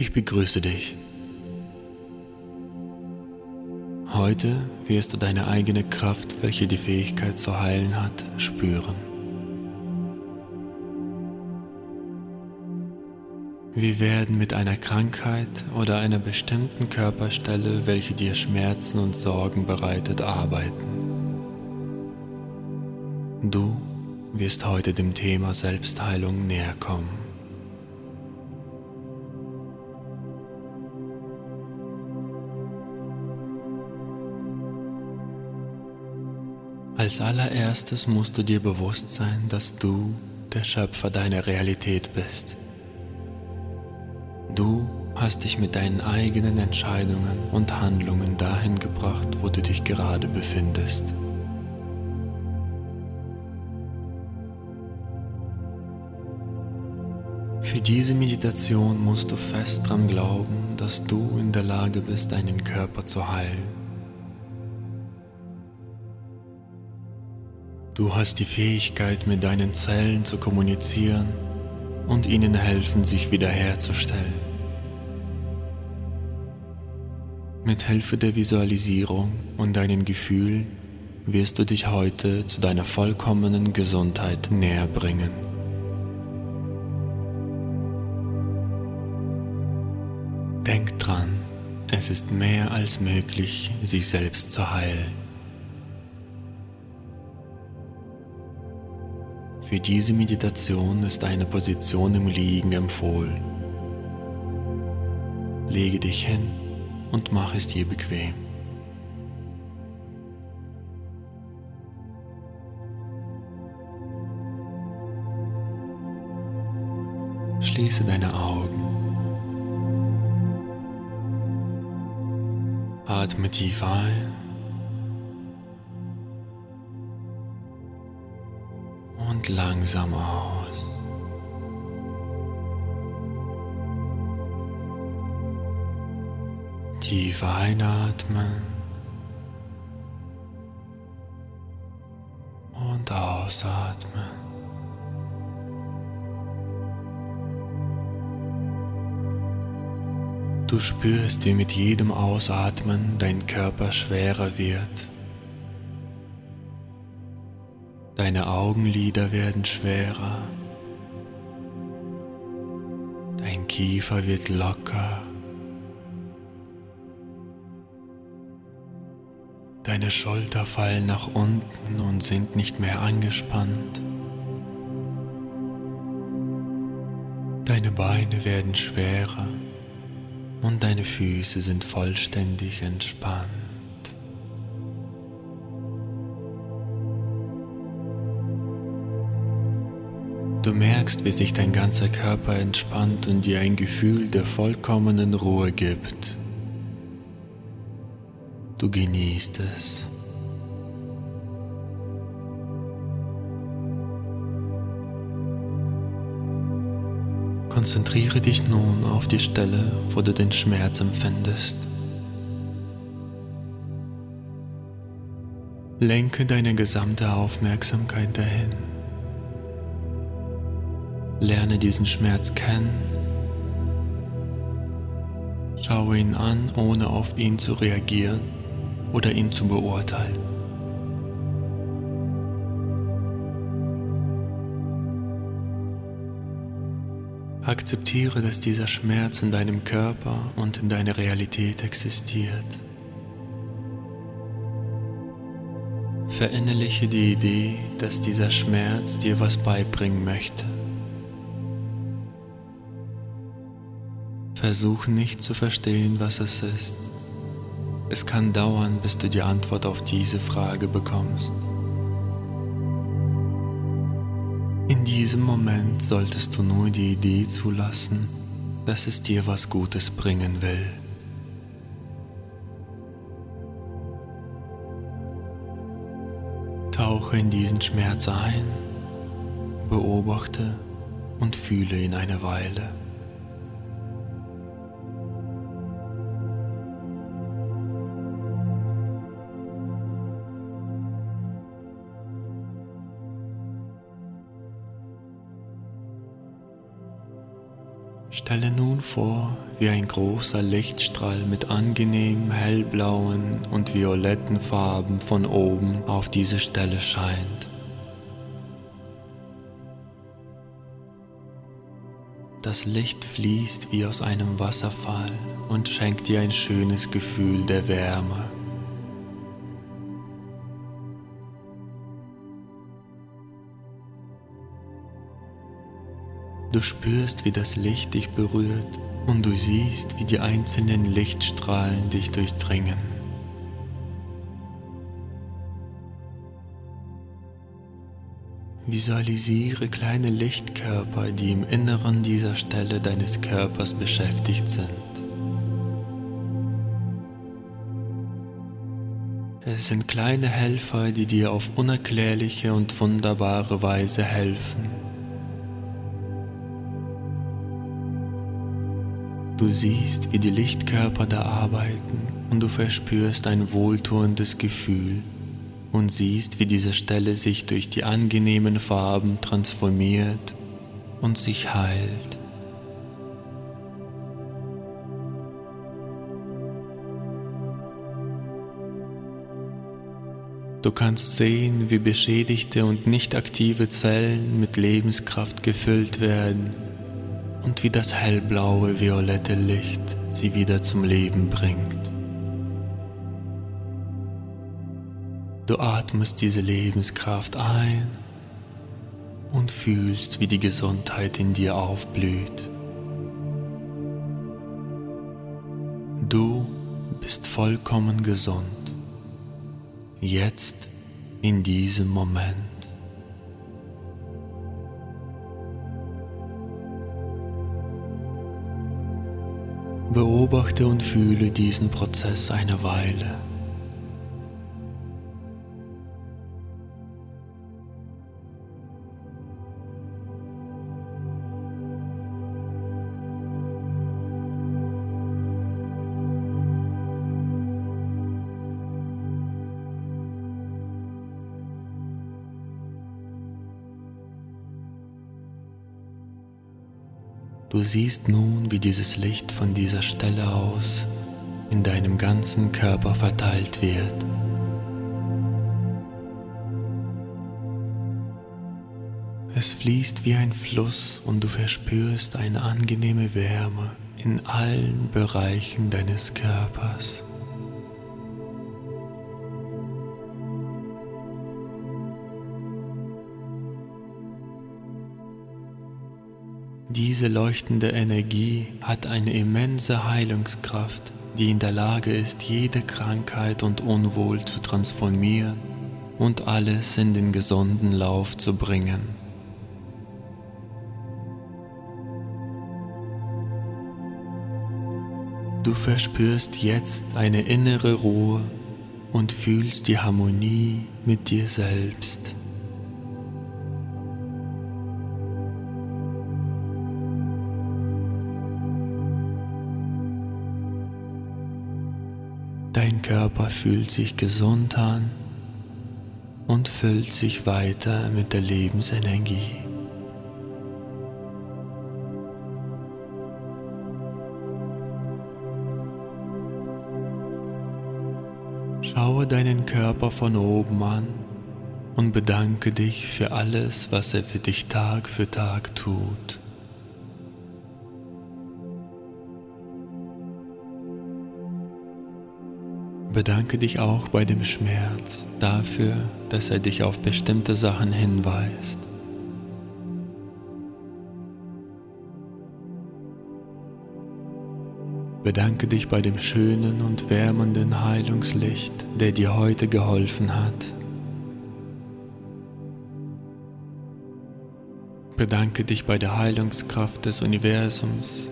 Ich begrüße dich. Heute wirst du deine eigene Kraft, welche die Fähigkeit zu heilen hat, spüren. Wir werden mit einer Krankheit oder einer bestimmten Körperstelle, welche dir Schmerzen und Sorgen bereitet, arbeiten. Du wirst heute dem Thema Selbstheilung näher kommen. Als allererstes musst du dir bewusst sein, dass du der Schöpfer deiner Realität bist. Du hast dich mit deinen eigenen Entscheidungen und Handlungen dahin gebracht, wo du dich gerade befindest. Für diese Meditation musst du fest daran glauben, dass du in der Lage bist, deinen Körper zu heilen. Du hast die Fähigkeit, mit deinen Zellen zu kommunizieren und ihnen helfen, sich wiederherzustellen. Mit Hilfe der Visualisierung und deinen Gefühlen wirst du dich heute zu deiner vollkommenen Gesundheit näher bringen. Denk dran, es ist mehr als möglich, sich selbst zu heilen. Für diese Meditation ist eine Position im Liegen empfohlen. Lege dich hin und mach es dir bequem. Schließe deine Augen. Atme tief ein langsam aus. Tief einatmen und ausatmen. Du spürst, wie mit jedem Ausatmen dein Körper schwerer wird. Deine Augenlider werden schwerer. Dein Kiefer wird locker. Deine Schulter fallen nach unten und sind nicht mehr angespannt. Deine Beine werden schwerer und deine Füße sind vollständig entspannt. Du merkst, wie sich dein ganzer Körper entspannt und dir ein Gefühl der vollkommenen Ruhe gibt. Du genießt es. Konzentriere dich nun auf die Stelle, wo du den Schmerz empfindest. Lenke deine gesamte Aufmerksamkeit dahin. Lerne diesen Schmerz kennen. Schaue ihn an, ohne auf ihn zu reagieren oder ihn zu beurteilen. Akzeptiere, dass dieser Schmerz in deinem Körper und in deiner Realität existiert. Verinnerliche die Idee, dass dieser Schmerz dir was beibringen möchte. Versuch nicht zu verstehen, was es ist. Es kann dauern, bis du die Antwort auf diese Frage bekommst. In diesem Moment solltest du nur die Idee zulassen, dass es dir was Gutes bringen will. Tauche in diesen Schmerz ein, beobachte und fühle ihn eine Weile. Stelle nun vor, wie ein großer Lichtstrahl mit angenehm hellblauen und violetten Farben von oben auf diese Stelle scheint. Das Licht fließt wie aus einem Wasserfall und schenkt dir ein schönes Gefühl der Wärme. Du spürst, wie das Licht dich berührt und du siehst, wie die einzelnen Lichtstrahlen dich durchdringen. Visualisiere kleine Lichtkörper, die im Inneren dieser Stelle deines Körpers beschäftigt sind. Es sind kleine Helfer, die dir auf unerklärliche und wunderbare Weise helfen. Du siehst, wie die Lichtkörper da arbeiten und du verspürst ein wohltuendes Gefühl und siehst, wie diese Stelle sich durch die angenehmen Farben transformiert und sich heilt. Du kannst sehen, wie beschädigte und nicht aktive Zellen mit Lebenskraft gefüllt werden und wie das hellblaue, violette Licht sie wieder zum Leben bringt. Du atmest diese Lebenskraft ein und fühlst, wie die Gesundheit in dir aufblüht. Du bist vollkommen gesund, jetzt in diesem Moment. Beobachte und fühle diesen Prozess eine Weile. Du siehst nun, wie dieses Licht von dieser Stelle aus in deinem ganzen Körper verteilt wird. Es fließt wie ein Fluss und du verspürst eine angenehme Wärme in allen Bereichen deines Körpers. Diese leuchtende Energie hat eine immense Heilungskraft, die in der Lage ist, jede Krankheit und Unwohl zu transformieren und alles in den gesunden Lauf zu bringen. Du verspürst jetzt eine innere Ruhe und fühlst die Harmonie mit dir selbst. Körper fühlt sich gesund an und füllt sich weiter mit der Lebensenergie. Schaue deinen Körper von oben an und bedanke dich für alles, was er für dich Tag für Tag tut. Bedanke dich auch bei dem Schmerz dafür, dass er dich auf bestimmte Sachen hinweist. Bedanke dich bei dem schönen und wärmenden Heilungslicht, der dir heute geholfen hat. Bedanke dich bei der Heilungskraft des Universums,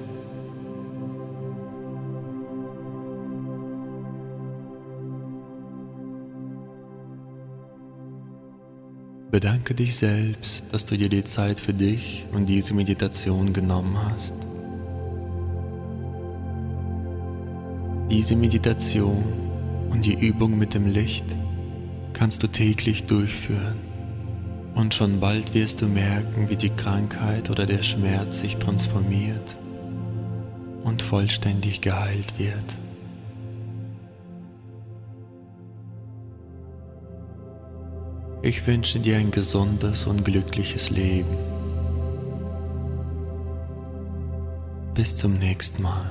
Bedanke dich selbst, dass du dir die Zeit für dich und diese Meditation genommen hast. Diese Meditation und die Übung mit dem Licht kannst du täglich durchführen und schon bald wirst du merken, wie die Krankheit oder der Schmerz sich transformiert und vollständig geheilt wird. Ich wünsche dir ein gesundes und glückliches Leben. Bis zum nächsten Mal.